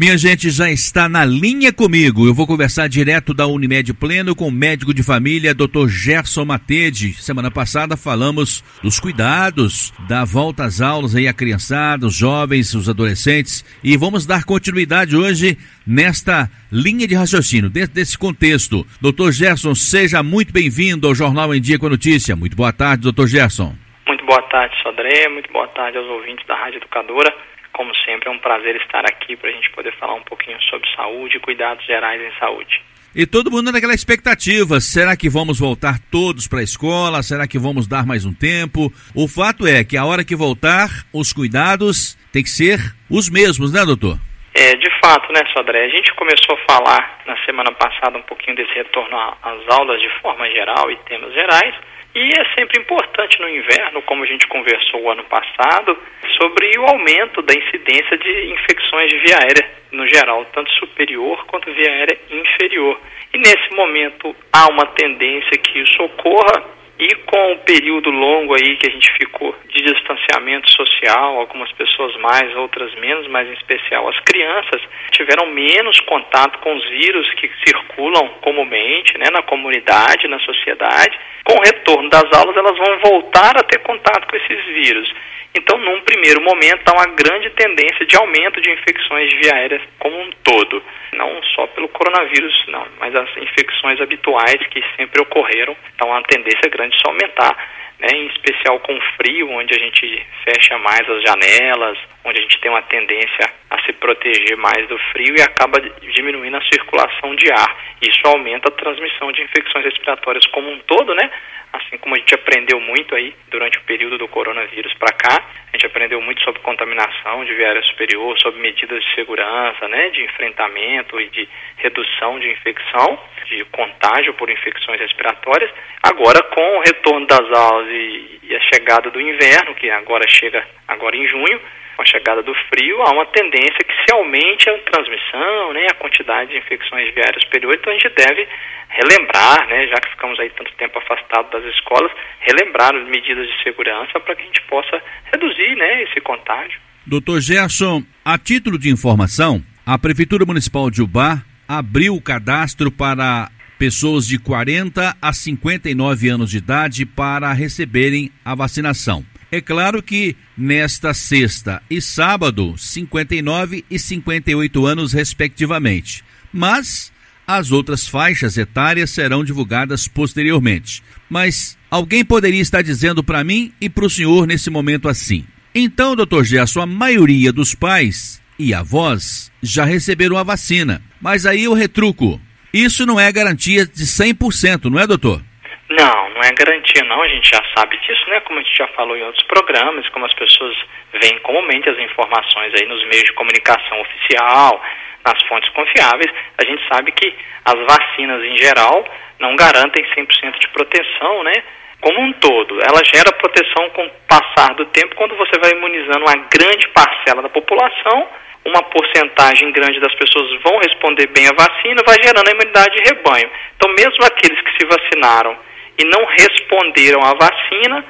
Minha gente já está na linha comigo. Eu vou conversar direto da Unimed Pleno com o médico de família, Dr. Gerson Matede. Semana passada falamos dos cuidados da volta às aulas aí a criançada, os jovens, os adolescentes e vamos dar continuidade hoje nesta linha de raciocínio, dentro desse contexto. Dr. Gerson, seja muito bem-vindo ao Jornal em Dia com a Notícia. Muito boa tarde, Dr. Gerson. Muito boa tarde, Sodré. Muito boa tarde aos ouvintes da Rádio Educadora. Como sempre, é um prazer estar aqui para a gente poder falar um pouquinho sobre saúde e cuidados gerais em saúde. E todo mundo naquela expectativa, será que vamos voltar todos para a escola? Será que vamos dar mais um tempo? O fato é que a hora que voltar, os cuidados têm que ser os mesmos, né, doutor? É, de fato, né, Sodré? A gente começou a falar na semana passada um pouquinho desse retorno às aulas de forma geral e temas gerais. E é sempre importante no inverno, como a gente conversou o ano passado, sobre o aumento da incidência de infecções de via aérea no geral, tanto superior quanto via aérea inferior. E nesse momento há uma tendência que isso ocorra e com o período longo aí que a gente ficou de distanciamento social, algumas pessoas mais, outras menos, mas em especial as crianças, tiveram menos contato com os vírus que circulam comumente né, na comunidade, na sociedade. Com o retorno das aulas, elas vão voltar a ter contato com esses vírus. Então, num primeiro momento, há uma grande tendência de aumento de infecções de via aérea como um todo. Não só pelo coronavírus, não, mas as infecções habituais que sempre ocorreram. Então, há uma tendência grande de aumentar, né, em especial com frio, onde a gente fecha mais as janelas, onde a gente tem uma tendência a se proteger mais do frio e acaba diminuindo a circulação de ar. Isso aumenta a transmissão de infecções respiratórias como um todo, né? assim como a gente aprendeu muito aí durante o período do coronavírus para cá, a gente aprendeu muito sobre contaminação de viária superior, sobre medidas de segurança, né, de enfrentamento e de redução de infecção, de contágio por infecções respiratórias. Agora, com o retorno das aulas e, e a chegada do inverno, que agora chega agora em junho, com a chegada do frio, há uma tendência que se aumente a transmissão, né, a quantidade de infecções viárias superiores, então a gente deve relembrar, né, já que ficamos aí tanto tempo afastados das escolas, relembrar as medidas de segurança para que a gente possa reduzir, né, esse contágio. Doutor Gerson, a título de informação, a Prefeitura Municipal de Ubá abriu o cadastro para pessoas de 40 a 59 anos de idade para receberem a vacinação. É claro que nesta sexta e sábado, 59 e 58 anos, respectivamente. Mas as outras faixas etárias serão divulgadas posteriormente. Mas alguém poderia estar dizendo para mim e para o senhor nesse momento assim. Então, doutor Gerson, a maioria dos pais e avós já receberam a vacina. Mas aí eu retruco. Isso não é garantia de 100%, não é, doutor? Não, não é garantia não, a gente já sabe disso, né? Como a gente já falou em outros programas, como as pessoas veem comumente as informações aí nos meios de comunicação oficial, nas fontes confiáveis, a gente sabe que as vacinas em geral não garantem 100% de proteção, né? Como um todo, ela gera proteção com o passar do tempo quando você vai imunizando uma grande parcela da população, uma porcentagem grande das pessoas vão responder bem à vacina, vai gerando a imunidade de rebanho. Então, mesmo aqueles que se vacinaram e não responderam à vacina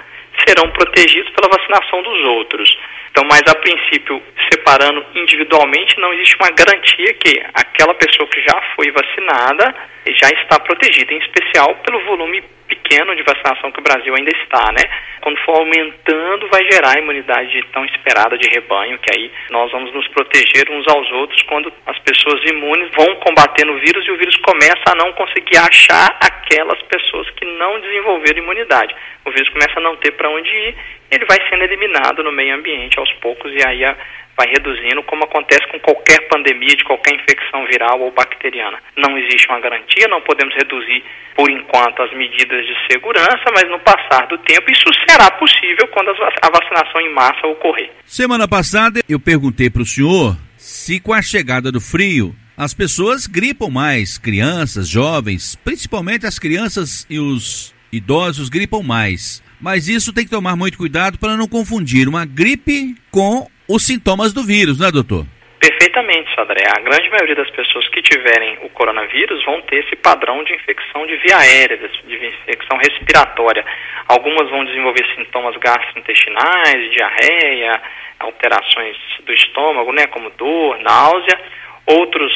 serão protegidos pela vacinação dos outros. Então, mas a princípio, separando individualmente, não existe uma garantia que aquela pessoa que já foi vacinada já está protegida, em especial pelo volume pequeno de vacinação que o Brasil ainda está, né? Quando for aumentando, vai gerar a imunidade tão esperada de rebanho, que aí nós vamos nos proteger uns aos outros quando as pessoas imunes vão combatendo o vírus e o vírus começa a não conseguir achar aquelas pessoas que não desenvolveram imunidade. O vírus começa a não ter para onde ir, ele vai sendo eliminado no meio ambiente aos poucos e aí a vai reduzindo, como acontece com qualquer pandemia, de qualquer infecção viral ou bacteriana. Não existe uma garantia, não podemos reduzir por enquanto as medidas de segurança, mas no passar do tempo isso será possível quando a vacinação em massa ocorrer. Semana passada eu perguntei para o senhor se com a chegada do frio as pessoas gripam mais, crianças, jovens, principalmente as crianças e os idosos gripam mais. Mas isso tem que tomar muito cuidado para não confundir uma gripe com os sintomas do vírus, né, doutor? Perfeitamente, Sodré. A grande maioria das pessoas que tiverem o coronavírus vão ter esse padrão de infecção de via aérea, de infecção respiratória. Algumas vão desenvolver sintomas gastrointestinais, diarreia, alterações do estômago, né, como dor, náusea. outros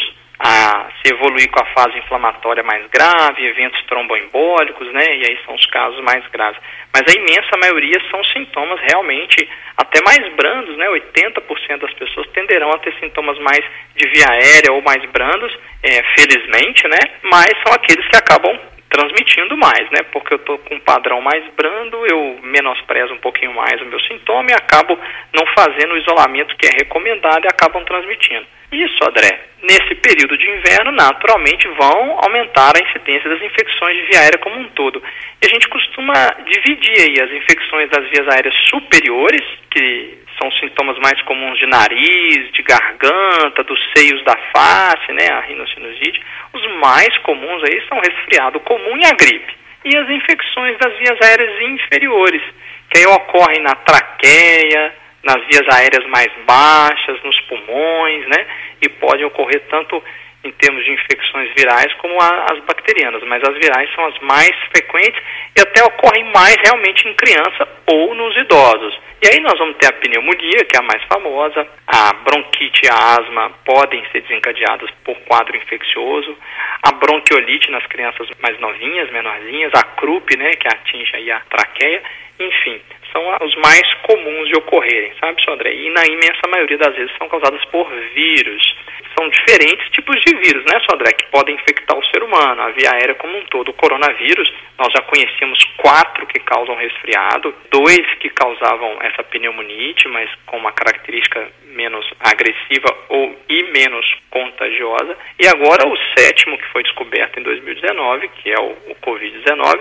a se evoluir com a fase inflamatória mais grave, eventos tromboembólicos, né? E aí são os casos mais graves. Mas a imensa maioria são sintomas realmente até mais brandos, né? 80% das pessoas tenderão a ter sintomas mais de via aérea ou mais brandos, é, felizmente, né? Mas são aqueles que acabam transmitindo mais, né? Porque eu estou com um padrão mais brando, eu menosprezo um pouquinho mais o meu sintoma e acabo não fazendo o isolamento que é recomendado e acabam transmitindo. Isso, André, nesse período de inverno, naturalmente vão aumentar a incidência das infecções de via aérea como um todo. E a gente costuma dividir aí as infecções das vias aéreas superiores, que são sintomas mais comuns de nariz, de garganta, dos seios da face, né, a rinocinusite. Os mais comuns aí são resfriado comum e a gripe. E as infecções das vias aéreas inferiores, que aí ocorrem na traqueia, nas vias aéreas mais baixas, nos pulmões, né? E podem ocorrer tanto em termos de infecções virais como as bacterianas, mas as virais são as mais frequentes e até ocorrem mais realmente em criança ou nos idosos. E aí nós vamos ter a pneumonia, que é a mais famosa, a bronquite e a asma podem ser desencadeadas por quadro infeccioso, a bronquiolite nas crianças mais novinhas, menorzinhas, a croup, né, que atinge aí a traqueia, enfim, são os mais comuns de ocorrerem, sabe, Sandré? E na imensa maioria das vezes são causadas por vírus. São diferentes tipos de vírus, né, Sandré, que podem infectar o ser humano, a via aérea como um todo. O coronavírus, nós já conhecemos quatro que causam resfriado, dois que causavam essa pneumonite, mas com uma característica menos agressiva ou e menos contagiosa. E agora o sétimo que foi descoberto em 2019, que é o, o Covid-19,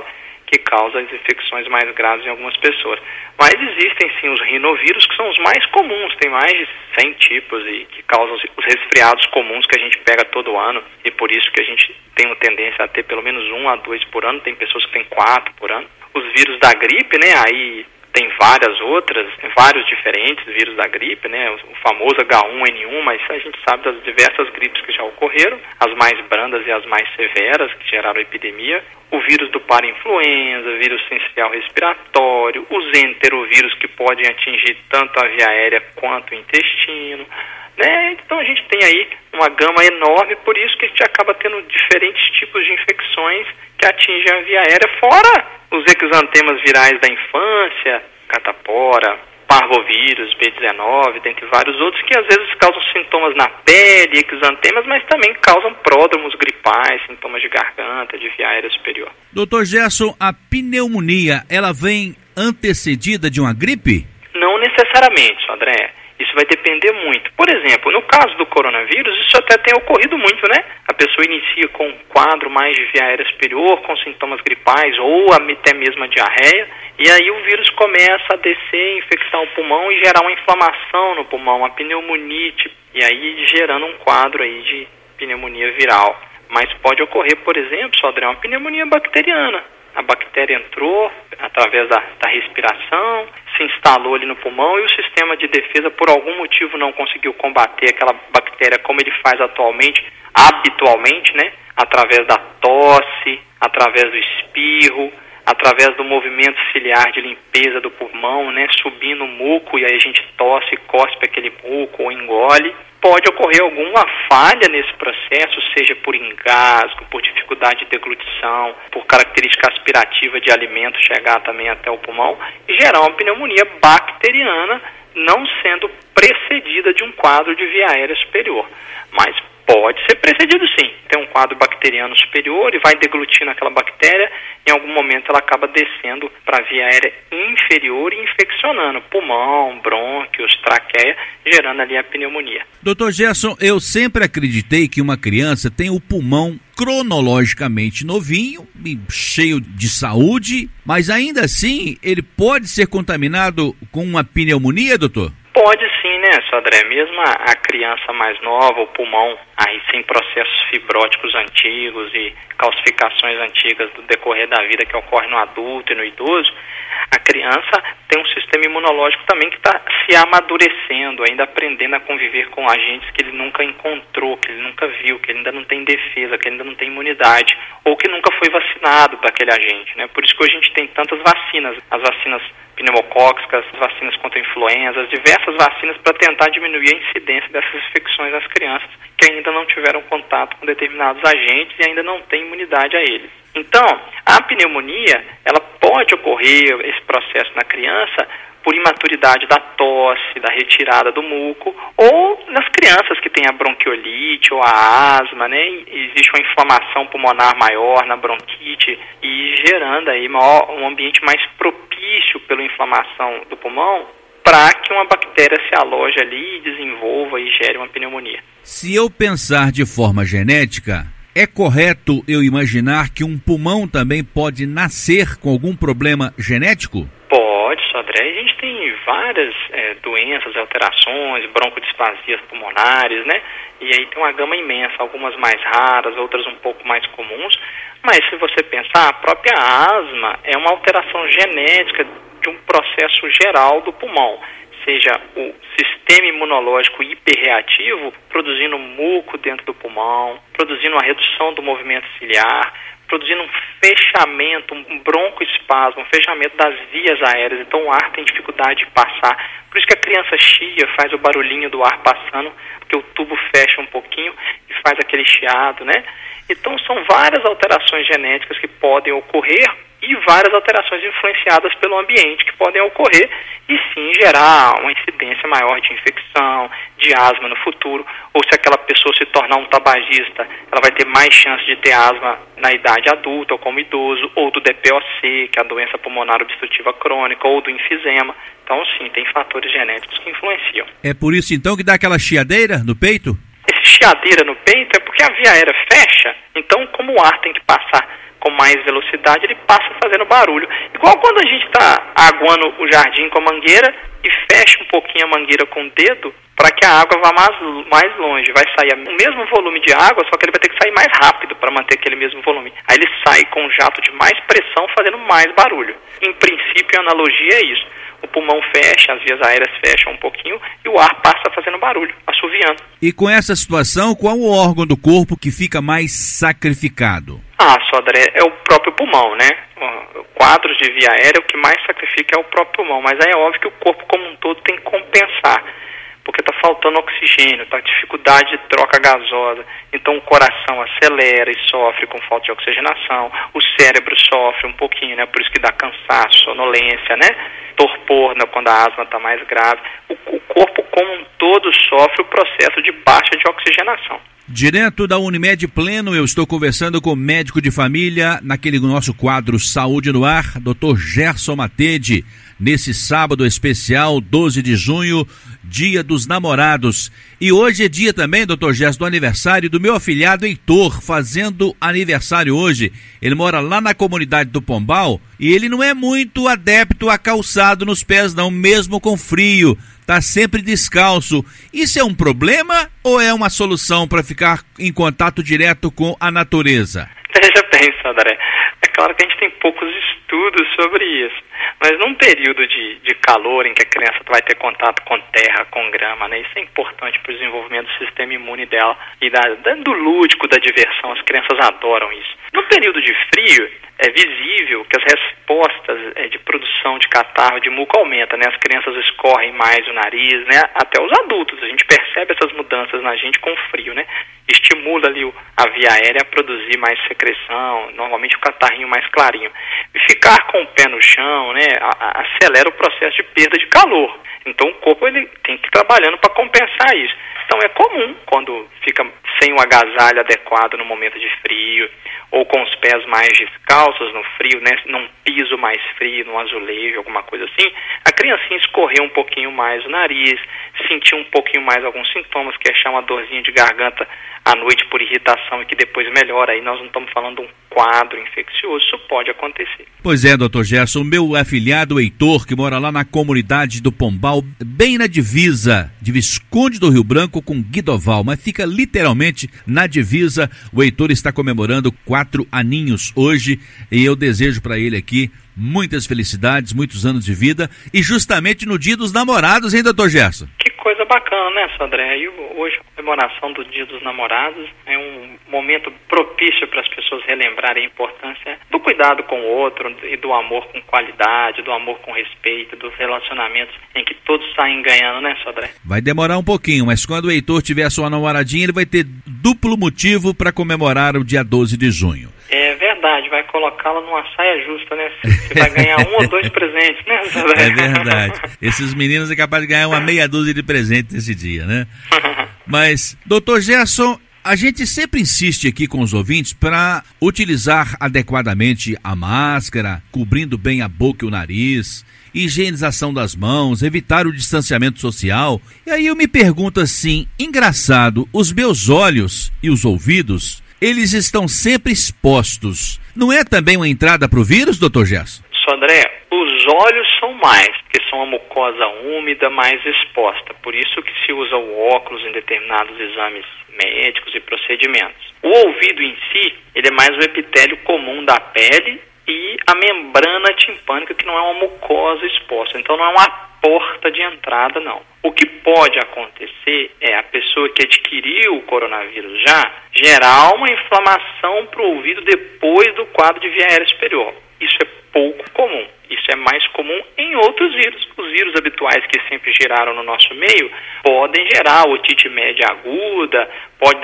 que causa as infecções mais graves em algumas pessoas. Mas existem sim os rinovírus, que são os mais comuns, tem mais de 100 tipos e que causam os resfriados comuns que a gente pega todo ano, e por isso que a gente tem uma tendência a ter pelo menos um a dois por ano, tem pessoas que têm quatro por ano. Os vírus da gripe, né, aí tem várias outras, vários diferentes vírus da gripe, né? O famoso H1N1, mas a gente sabe das diversas gripes que já ocorreram, as mais brandas e as mais severas que geraram epidemia. O vírus do parainfluenza, vírus essencial respiratório, os enterovírus que podem atingir tanto a via aérea quanto o intestino. Né? Então a gente tem aí uma gama enorme, por isso que a gente acaba tendo diferentes tipos de infecções que atingem a via aérea, fora os exantemas virais da infância, catapora, parvovírus, B19, dentre vários outros, que às vezes causam sintomas na pele, exantemas, mas também causam pródromos gripais, sintomas de garganta, de via aérea superior. Doutor Gerson, a pneumonia, ela vem antecedida de uma gripe? Não necessariamente, André. Isso vai depender muito. Por exemplo, no caso do coronavírus, isso até tem ocorrido muito, né? A pessoa inicia com um quadro mais de via aérea superior, com sintomas gripais ou até mesmo a diarreia, e aí o vírus começa a descer, infectar o pulmão e gerar uma inflamação no pulmão, a pneumonite, e aí gerando um quadro aí de pneumonia viral. Mas pode ocorrer, por exemplo, só uma pneumonia bacteriana a bactéria entrou através da, da, respiração, se instalou ali no pulmão e o sistema de defesa, por algum motivo, não conseguiu combater aquela bactéria como ele faz atualmente, habitualmente, né? Através da tosse, através do espirro, através do movimento ciliar de limpeza do pulmão, né? Subindo o muco e aí a gente tosse, cospe aquele muco ou engole pode ocorrer alguma falha nesse processo, seja por engasgo, por dificuldade de deglutição, por característica aspirativa de alimento chegar também até o pulmão e gerar uma pneumonia bacteriana, não sendo precedida de um quadro de via aérea superior. Mas Pode ser precedido sim. Tem um quadro bacteriano superior e vai deglutindo aquela bactéria, em algum momento ela acaba descendo para a via aérea inferior e infeccionando pulmão, brônquios, traqueia, gerando ali a pneumonia. Doutor Gerson, eu sempre acreditei que uma criança tem o pulmão cronologicamente novinho, cheio de saúde, mas ainda assim ele pode ser contaminado com uma pneumonia, doutor? Pode sim, né, Sodré? Mesmo a, criança mais nova, o pulmão aí sem processos fibróticos antigos e calcificações antigas do decorrer da vida que ocorre no adulto e no idoso, a criança tem um sistema imunológico também que está se amadurecendo, ainda aprendendo a conviver com agentes que ele nunca encontrou, que ele nunca viu, que ele ainda não tem defesa, que ele ainda não tem imunidade, ou que nunca foi vacinado para aquele agente, né? Por isso que a gente tem tantas vacinas, as vacinas pneumocócicas, vacinas contra influenza, diversas vacinas para tentar diminuir a incidência dessas infecções nas crianças que ainda não tiveram contato com determinados agentes e ainda não têm imunidade a eles. Então, a pneumonia, ela pode ocorrer esse processo na criança por imaturidade da tosse, da retirada do muco, ou nas crianças que têm a bronquiolite ou a asma, né? Existe uma inflamação pulmonar maior na bronquite e gerando aí maior, um ambiente mais propício pela inflamação do pulmão para que uma bactéria se aloje ali e desenvolva e gere uma pneumonia. Se eu pensar de forma genética, é correto eu imaginar que um pulmão também pode nascer com algum problema genético? Pode, Sodré. A gente tem várias é, doenças, alterações, broncodisplasias pulmonares, né? E aí tem uma gama imensa, algumas mais raras, outras um pouco mais comuns. Mas se você pensar, a própria asma é uma alteração genética de um processo geral do pulmão seja o sistema imunológico hiperreativo, produzindo muco dentro do pulmão, produzindo uma redução do movimento ciliar, produzindo um fechamento, um broncoespasmo, um fechamento das vias aéreas. Então o ar tem dificuldade de passar. Por isso que a criança chia faz o barulhinho do ar passando, porque o tubo fecha um pouquinho e faz aquele chiado, né? Então são várias alterações genéticas que podem ocorrer e várias alterações influenciadas pelo ambiente que podem ocorrer e sim gerar uma incidência maior de infecção, de asma no futuro, ou se aquela pessoa se tornar um tabagista, ela vai ter mais chance de ter asma na idade adulta ou como idoso, ou do DPOC, que é a doença pulmonar obstrutiva crônica, ou do enfisema. Então, sim, tem fatores genéticos que influenciam. É por isso então que dá aquela chiadeira no peito? Esse chiadeira no peito é porque a via aérea fecha, então como o ar tem que passar com mais velocidade, ele passa fazendo barulho. Igual quando a gente está aguando o jardim com a mangueira e fecha um pouquinho a mangueira com o dedo para que a água vá mais, mais longe. Vai sair o mesmo volume de água, só que ele vai ter que sair mais rápido para manter aquele mesmo volume. Aí ele sai com um jato de mais pressão, fazendo mais barulho. Em princípio, a analogia é isso o pulmão fecha, as vias aéreas fecham um pouquinho e o ar passa fazendo barulho, assoviando. E com essa situação, qual o órgão do corpo que fica mais sacrificado? Ah, Sodré, é o próprio pulmão, né? Quadros de via aérea, o que mais sacrifica é o próprio pulmão, mas aí é óbvio que o corpo como um todo tem que compensar porque está faltando oxigênio, está dificuldade de troca gasosa. Então o coração acelera e sofre com falta de oxigenação, o cérebro sofre um pouquinho, né? Por isso que dá cansaço, sonolência, né? Torpor, né? quando a asma está mais grave. O, o corpo como um todo sofre o processo de baixa de oxigenação. Direto da Unimed Pleno, eu estou conversando com o médico de família naquele nosso quadro Saúde no Ar, Dr. Gerson Matede, nesse sábado especial, 12 de junho, Dia dos Namorados. E hoje é dia também, doutor Gerson, do aniversário do meu afilhado Heitor, fazendo aniversário hoje. Ele mora lá na comunidade do Pombal e ele não é muito adepto a calçado nos pés, não, mesmo com frio. Tá sempre descalço. Isso é um problema ou é uma solução para ficar em contato direto com a natureza? Veja bem, Sandré. Claro que a gente tem poucos estudos sobre isso. Mas num período de, de calor em que a criança vai ter contato com terra, com grama, né? Isso é importante para o desenvolvimento do sistema imune dela e da, do lúdico, da diversão. As crianças adoram isso. No período de frio, é visível que as respostas é, de produção de catarro, de muco aumenta, né? As crianças escorrem mais o nariz, né? Até os adultos, a gente percebe essas mudanças na gente com frio, né? Estimula ali a via aérea a produzir mais secreção, normalmente o catarrinho mais clarinho. E ficar com o pé no chão, né? acelera o processo de perda de calor. Então o corpo ele tem que ir trabalhando para compensar isso. Então é comum quando fica sem o agasalho adequado no momento de frio, ou com os pés mais descalços no frio, né, num piso mais frio, num azulejo, alguma coisa assim, a criancinha escorrer um pouquinho mais o nariz, sentir um pouquinho mais alguns sintomas, que é uma dorzinha de garganta à noite por irritação e que depois melhora. Aí nós não estamos falando de um quadro infeccioso, isso pode acontecer. Pois é, doutor Gerson, meu afilhado Heitor, que mora lá na comunidade do Pombal, bem na divisa de Visconde do Rio Branco com Guidoval, mas fica literalmente na divisa. O Heitor está comemorando quatro aninhos hoje e eu desejo para ele aqui muitas felicidades, muitos anos de vida e justamente no dia dos namorados, hein, doutor Gerson? Coisa bacana, né, Sandré? E hoje a comemoração do Dia dos Namorados é um momento propício para as pessoas relembrarem a importância do cuidado com o outro e do amor com qualidade, do amor com respeito, dos relacionamentos em que todos saem ganhando, né, Sandré? Vai demorar um pouquinho, mas quando o Heitor tiver a sua namoradinha, ele vai ter duplo motivo para comemorar o dia 12 de junho. Colocá-la numa saia justa, né? Você vai ganhar um ou dois presentes, né? É verdade. Esses meninos é capaz de ganhar uma meia dúzia de presentes esse dia, né? Mas, doutor Gerson, a gente sempre insiste aqui com os ouvintes para utilizar adequadamente a máscara, cobrindo bem a boca e o nariz, higienização das mãos, evitar o distanciamento social. E aí eu me pergunto assim, engraçado, os meus olhos e os ouvidos, eles estão sempre expostos. Não é também uma entrada para o vírus, doutor Gerson? André, os olhos são mais, porque são a mucosa úmida mais exposta. Por isso que se usa o óculos em determinados exames médicos e procedimentos. O ouvido em si, ele é mais o epitélio comum da pele e a membrana timpânica, que não é uma mucosa exposta. Então não é uma porta de entrada, não. O que pode acontecer é a pessoa que adquiriu o coronavírus já gerar uma inflamação para o ouvido depois do quadro de via aérea superior. Isso é pouco comum. Isso é mais comum em outros vírus. Os vírus habituais que sempre geraram no nosso meio podem gerar otite média aguda, pode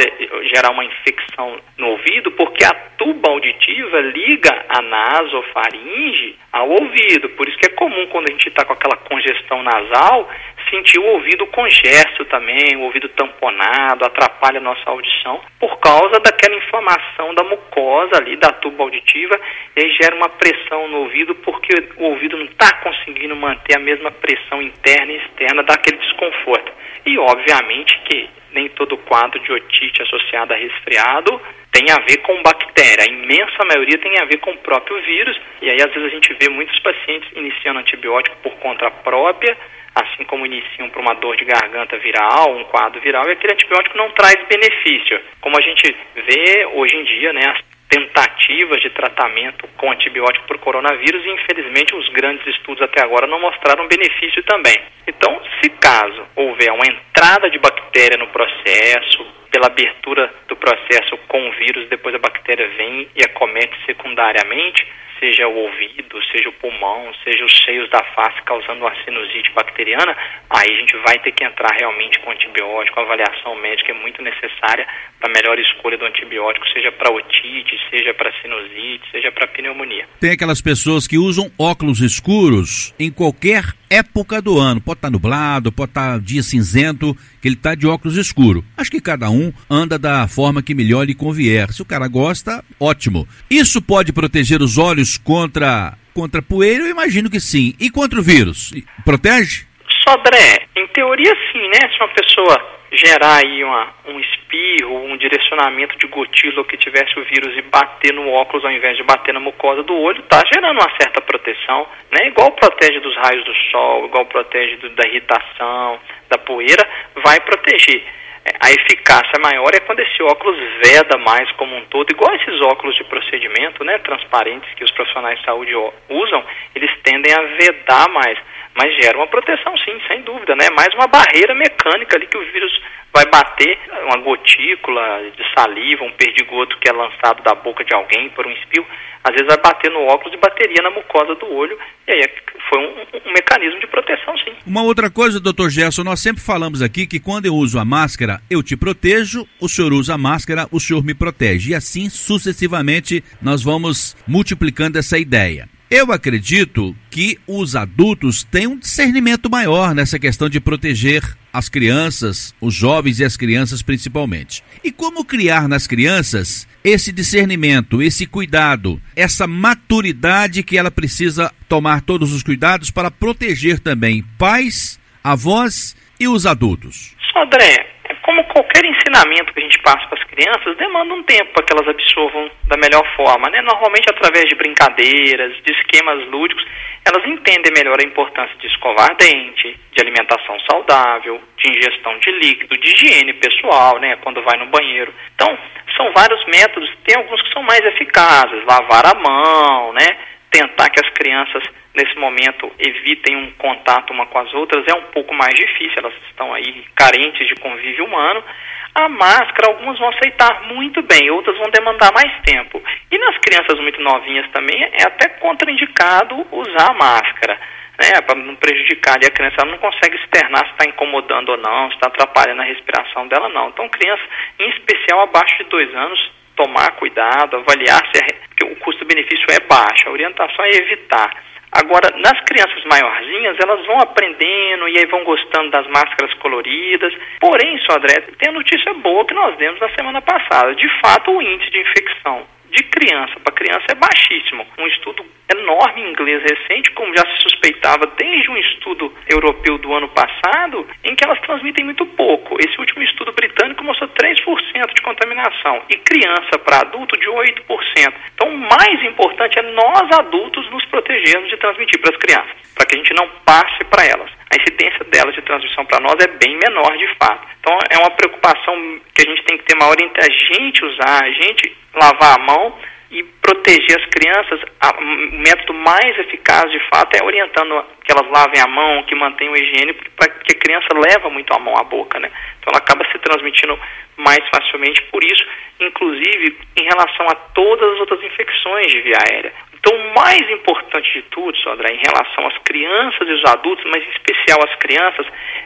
gerar uma infecção no ouvido, porque a tuba auditiva liga a nasofaringe ao ouvido. Por isso que é comum quando a gente está com aquela congestão nasal, sentir o ouvido congesto também, o ouvido tamponado, atrapalha a nossa audição, por causa daquela inflamação da mucosa ali, da tuba auditiva, e aí gera uma pressão no ouvido, porque o ouvido não está conseguindo manter a mesma pressão interna e externa, dá aquele desconforto. E obviamente que nem todo quadro de otite associado a resfriado tem a ver com bactéria. A imensa maioria tem a ver com o próprio vírus. E aí, às vezes, a gente vê muitos pacientes iniciando antibiótico por conta própria, assim como iniciam para uma dor de garganta viral, um quadro viral, e aquele antibiótico não traz benefício. Como a gente vê hoje em dia, né, as tentativas de tratamento com antibiótico por coronavírus e infelizmente os grandes estudos até agora não mostraram benefício também. Então, se caso houver uma entrada de bactéria no processo, pela abertura do processo com o vírus, depois a bactéria vem e acomete secundariamente, seja o ouvido, seja o pulmão, seja os seios da face causando uma sinusite bacteriana, aí a gente vai ter que entrar realmente com antibiótico. A avaliação médica é muito necessária para a melhor escolha do antibiótico, seja para otite, seja para sinusite, seja para pneumonia. Tem aquelas pessoas que usam óculos escuros em qualquer época do ano. Pode estar tá nublado, pode estar tá dia cinzento, que ele está de óculos escuro. Acho que cada um anda da forma que melhor lhe convier. Se o cara gosta, ótimo. Isso pode proteger os olhos contra contra poeira? Eu imagino que sim. E contra o vírus? Protege? Sodré, em teoria sim, né? Se uma pessoa gerar aí uma, um espirro, um direcionamento de gotilo que tivesse o vírus e bater no óculos ao invés de bater na mucosa do olho, está gerando uma certa proteção, né? Igual protege dos raios do sol, igual protege do, da irritação, da poeira, vai proteger. É, a eficácia maior é quando esse óculos veda mais como um todo, igual esses óculos de procedimento, né, transparentes que os profissionais de saúde usam, eles tendem a vedar mais mas gera uma proteção sim, sem dúvida, né? Mais uma barreira mecânica ali que o vírus vai bater, uma gotícula de saliva, um perdigoto que é lançado da boca de alguém por um espirro, às vezes vai bater no óculos e bateria na mucosa do olho, e aí foi um, um, mecanismo de proteção, sim. Uma outra coisa, doutor Gerson, nós sempre falamos aqui que quando eu uso a máscara, eu te protejo, o senhor usa a máscara, o senhor me protege, e assim sucessivamente nós vamos multiplicando essa ideia. Eu acredito que os adultos têm um discernimento maior nessa questão de proteger as crianças, os jovens e as crianças principalmente. E como criar nas crianças esse discernimento, esse cuidado, essa maturidade que ela precisa tomar todos os cuidados para proteger também pais, avós e os adultos? André, como qualquer ensinamento que a gente passa para as crianças, demanda um tempo para que elas absorvam da melhor forma. Né? Normalmente, através de brincadeiras, de esquemas lúdicos, elas entendem melhor a importância de escovar dente, de alimentação saudável, de ingestão de líquido, de higiene pessoal, né, quando vai no banheiro. Então, são vários métodos, tem alguns que são mais eficazes, lavar a mão, né, tentar que as crianças nesse momento evitem um contato uma com as outras é um pouco mais difícil, elas estão aí carentes de convívio humano. A máscara, algumas vão aceitar muito bem, outras vão demandar mais tempo. E nas crianças muito novinhas também é até contraindicado usar a máscara, né, para não prejudicar. A criança não consegue externar se está incomodando ou não, se está atrapalhando a respiração dela, não. Então, criança, em especial abaixo de dois anos, tomar cuidado, avaliar se é, o custo-benefício é baixo. A orientação é evitar. Agora, nas crianças maiorzinhas, elas vão aprendendo e aí vão gostando das máscaras coloridas. Porém, só André, tem a notícia boa que nós demos na semana passada. De fato, o índice de infecção de criança para criança é baixíssimo. Um estudo enorme inglês recente, como já se suspeitava desde um estudo europeu do ano passado, em que elas transmitem muito pouco. Esse último estudo britânico mostrou 3% de contaminação e criança para adulto de 8%. Então, o mais importante é nós adultos nos protegermos de transmitir para as crianças, para que a gente não passe para elas. A incidência delas de transmissão para nós é bem menor de fato. Então, é uma preocupação que a gente tem que ter maior entre a gente usar, a gente lavar a mão e proteger as crianças, o método mais eficaz de fato é orientando que elas lavem a mão, que mantenham a higiene, porque a criança leva muito a mão à boca, né? Então ela acaba se transmitindo mais facilmente por isso, inclusive em relação a todas as outras infecções de via aérea. Então, o mais importante de tudo, Sandra, em relação às crianças e os adultos, mas em especial as crianças,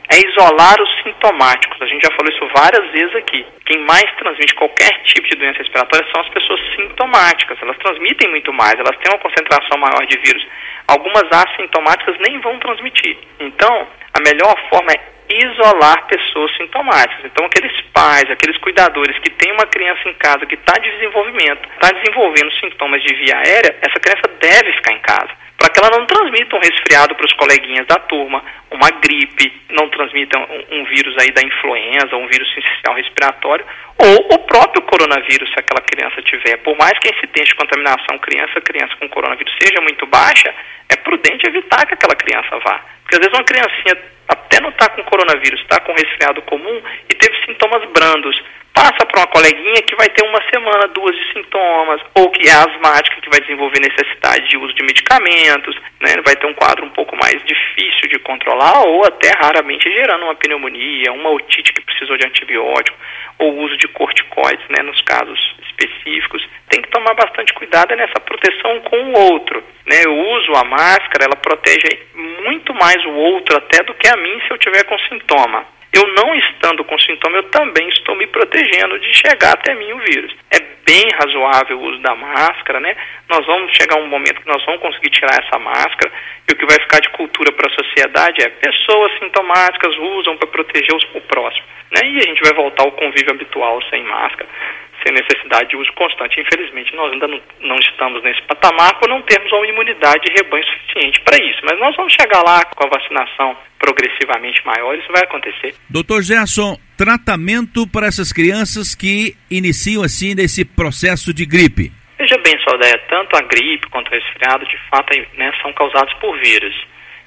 é isolar os sintomáticos. A gente já falou isso várias vezes aqui. Quem mais transmite qualquer tipo de doença respiratória são as pessoas sintomáticas. Elas transmitem muito mais, elas têm uma concentração maior de vírus. Algumas assintomáticas nem vão transmitir. Então, a melhor forma é isolar pessoas sintomáticas. Então, aqueles pais, aqueles cuidadores que têm uma criança em casa que está de desenvolvimento, está desenvolvendo sintomas de via aérea, essa criança deve ficar em casa. Para que ela não transmita um resfriado para os coleguinhas da turma, uma gripe, não transmita um, um, vírus aí da influenza, um vírus sensicial respiratório, ou o próprio coronavírus, se aquela criança tiver. Por mais que a incidência de contaminação criança criança com coronavírus seja muito baixa, é prudente evitar que aquela criança vá. Porque às vezes uma criancinha até não está com coronavírus, está com resfriado comum e teve sintomas brandos. Passa para uma coleguinha que vai ter uma semana, duas de sintomas, ou que é asmática, que vai desenvolver necessidade de uso de medicamentos, né? vai ter um quadro um pouco mais difícil de controlar, ou até raramente gerando uma pneumonia, uma otite que precisou de antibiótico, ou uso de corticoides, né? nos casos específicos. Tem que tomar bastante cuidado nessa proteção com o outro. Né? Eu uso a máscara, ela protege muito mais o outro até do que a mim se eu tiver com sintoma. Eu não estando com sintoma, eu também estou me protegendo de chegar até mim o vírus. É bem razoável o uso da máscara, né? Nós vamos chegar a um momento que nós vamos conseguir tirar essa máscara e o que vai ficar de cultura para a sociedade é pessoas sintomáticas usam para proteger os, o próximo, né? E a gente vai voltar ao convívio habitual sem máscara sem necessidade de uso constante. Infelizmente, nós ainda não, não estamos nesse patamar por não termos uma imunidade de rebanho suficiente para isso. Mas nós vamos chegar lá com a vacinação progressivamente maior, isso vai acontecer. Doutor Gerson, tratamento para essas crianças que iniciam assim nesse processo de gripe? Veja bem, Saldeia, tanto a gripe quanto o resfriado, de fato, né, são causados por vírus.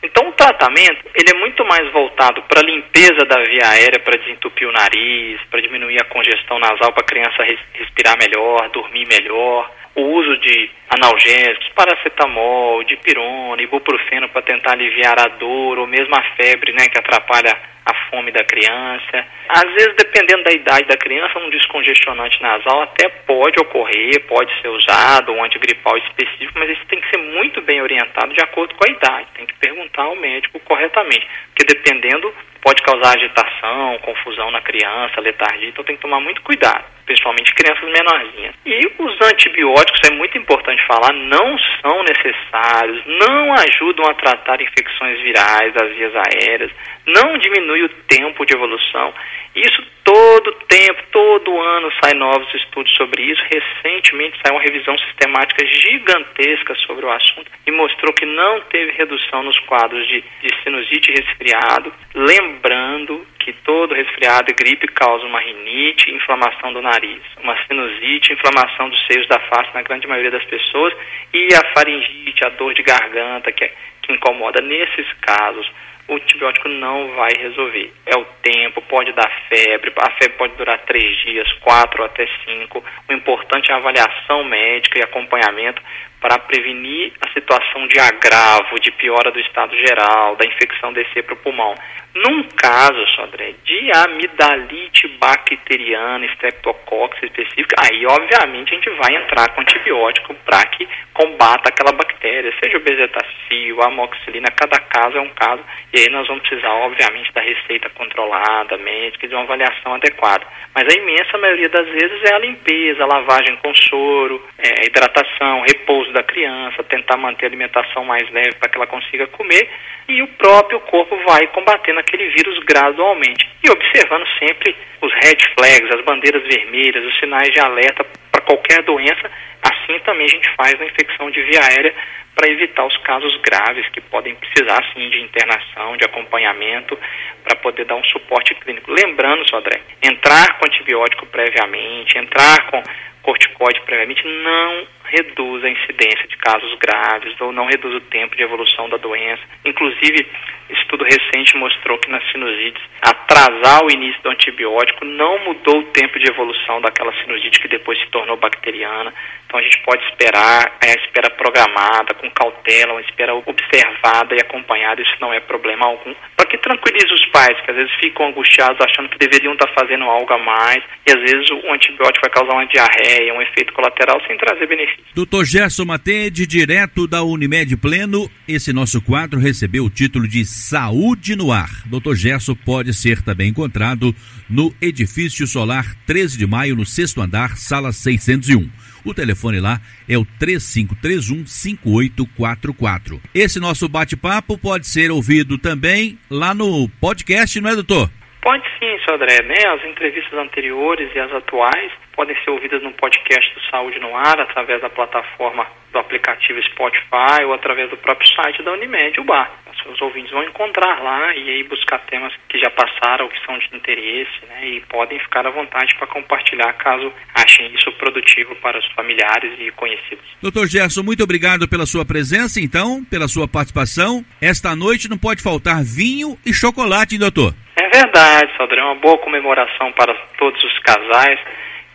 Então o tratamento ele é muito mais voltado para a limpeza da via aérea, para desentupir o nariz, para diminuir a congestão nasal, para a criança respirar melhor, dormir melhor. O uso de analgésicos, paracetamol, dipirona, ibuprofeno para tentar aliviar a dor ou mesmo a febre, né, que atrapalha a fome da criança. Às vezes, dependendo da idade da criança, um descongestionante nasal até pode ocorrer, pode ser usado, um antigripal específico, mas isso tem que ser muito bem orientado de acordo com a idade. Tem que perguntar ao médico corretamente, porque dependendo pode causar agitação, confusão na criança, letargia, então tem que tomar muito cuidado, principalmente crianças menorzinhas. E os antibióticos, é muito importante falar, não são necessários, não ajudam a tratar infecções virais das vias aéreas, não diminui o tempo de evolução. Isso todo tempo, todo ano sai novos estudos sobre isso. Recentemente saiu uma revisão sistemática gigantesca sobre o assunto e mostrou que não teve redução nos quadros de, de sinusite resfriado. Lembrando que todo resfriado e gripe causa uma rinite, inflamação do nariz, uma sinusite, inflamação dos seios da face na grande maioria das pessoas e a faringite, a dor de garganta que, é, que incomoda. Nesses casos, o antibiótico não vai resolver. É o tempo, pode dar febre, a febre pode durar três dias, quatro até cinco. O importante é a avaliação médica e acompanhamento para prevenir a situação de agravo, de piora do estado geral, da infecção descer para o pulmão. Num caso, Sodré, de amidalite bacteriana, streptococcus específica, aí obviamente a gente vai entrar com antibiótico para que combata aquela bactéria, seja o bezetacil, a amoxicilina, cada caso é um caso, e aí nós vamos precisar obviamente da receita controlada, médica, de uma avaliação adequada. Mas a imensa maioria das vezes é a limpeza, a lavagem com soro, é, hidratação, repouso da criança, tentar manter a alimentação mais leve para que ela consiga comer e o próprio corpo vai combatendo aquele vírus gradualmente e observando sempre os red flags, as bandeiras vermelhas, os sinais de alerta para qualquer doença. Assim também a gente faz na infecção de via aérea para evitar os casos graves que podem precisar sim de internação, de acompanhamento para poder dar um suporte clínico. Lembrando, Sodré, entrar com antibiótico previamente, entrar com corticóide previamente não reduz a incidência de casos graves ou não reduz o tempo de evolução da doença. Inclusive, estudo recente mostrou que nas sinusites, atrasar o início do antibiótico não mudou o tempo de evolução daquela sinusite que depois se tornou bacteriana. Então a gente pode esperar, é a espera programada, com cautela, uma espera observada e acompanhada, isso não é problema algum. Para que tranquilize os pais, que às vezes ficam angustiados achando que deveriam estar fazendo algo a mais, e às vezes o antibiótico vai causar uma diarreia, um efeito colateral sem trazer benefício. Doutor Gerson Matede, direto da Unimed Pleno, esse nosso quadro recebeu o título de Saúde no Ar. Doutor Gerson pode ser também encontrado no Edifício Solar 13 de Maio, no sexto andar, sala 601. O telefone lá é o 3531-5844. Esse nosso bate-papo pode ser ouvido também lá no podcast, não é, doutor? Pode sim, senhor André. Né? As entrevistas anteriores e as atuais podem ser ouvidas no podcast do Saúde no Ar, através da plataforma do aplicativo Spotify ou através do próprio site da Unimed, o Bar. Os ouvintes vão encontrar lá e aí buscar temas que já passaram, que são de interesse, né? E podem ficar à vontade para compartilhar caso achem isso produtivo para os familiares e conhecidos. Doutor Gerson, muito obrigado pela sua presença, então, pela sua participação. Esta noite não pode faltar vinho e chocolate, doutor. É verdade, Sodré, uma boa comemoração para todos os casais,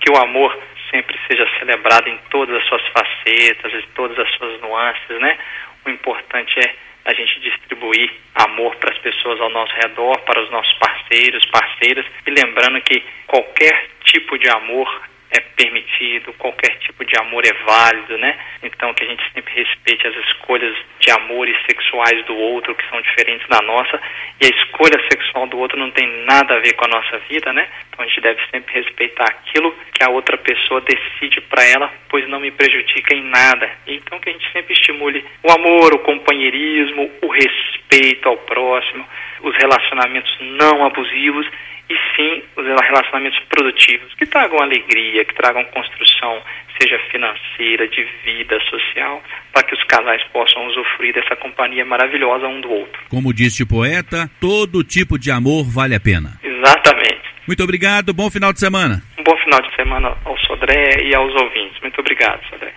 que o amor sempre seja celebrado em todas as suas facetas, em todas as suas nuances, né? O importante é a gente distribuir amor para as pessoas ao nosso redor, para os nossos parceiros, parceiras, e lembrando que qualquer tipo de amor é permitido, qualquer tipo de amor é válido, né? Então que a gente sempre respeite as escolhas de amores sexuais do outro, que são diferentes da nossa, e a escolha sexual do outro não tem nada a ver com a nossa vida, né? Então a gente deve sempre respeitar aquilo que a outra pessoa decide para ela, pois não me prejudica em nada. Então que a gente sempre estimule o amor, o companheirismo, o respeito ao próximo, os relacionamentos não abusivos e sim os relacionamentos produtivos, que tragam alegria, que tragam construção, seja financeira, de vida social, para que os casais possam usufruir dessa companhia maravilhosa um do outro. Como disse o poeta, todo tipo de amor vale a pena. Exatamente. Muito obrigado, bom final de semana. Um bom final de semana ao Sodré e aos ouvintes. Muito obrigado, Sodré.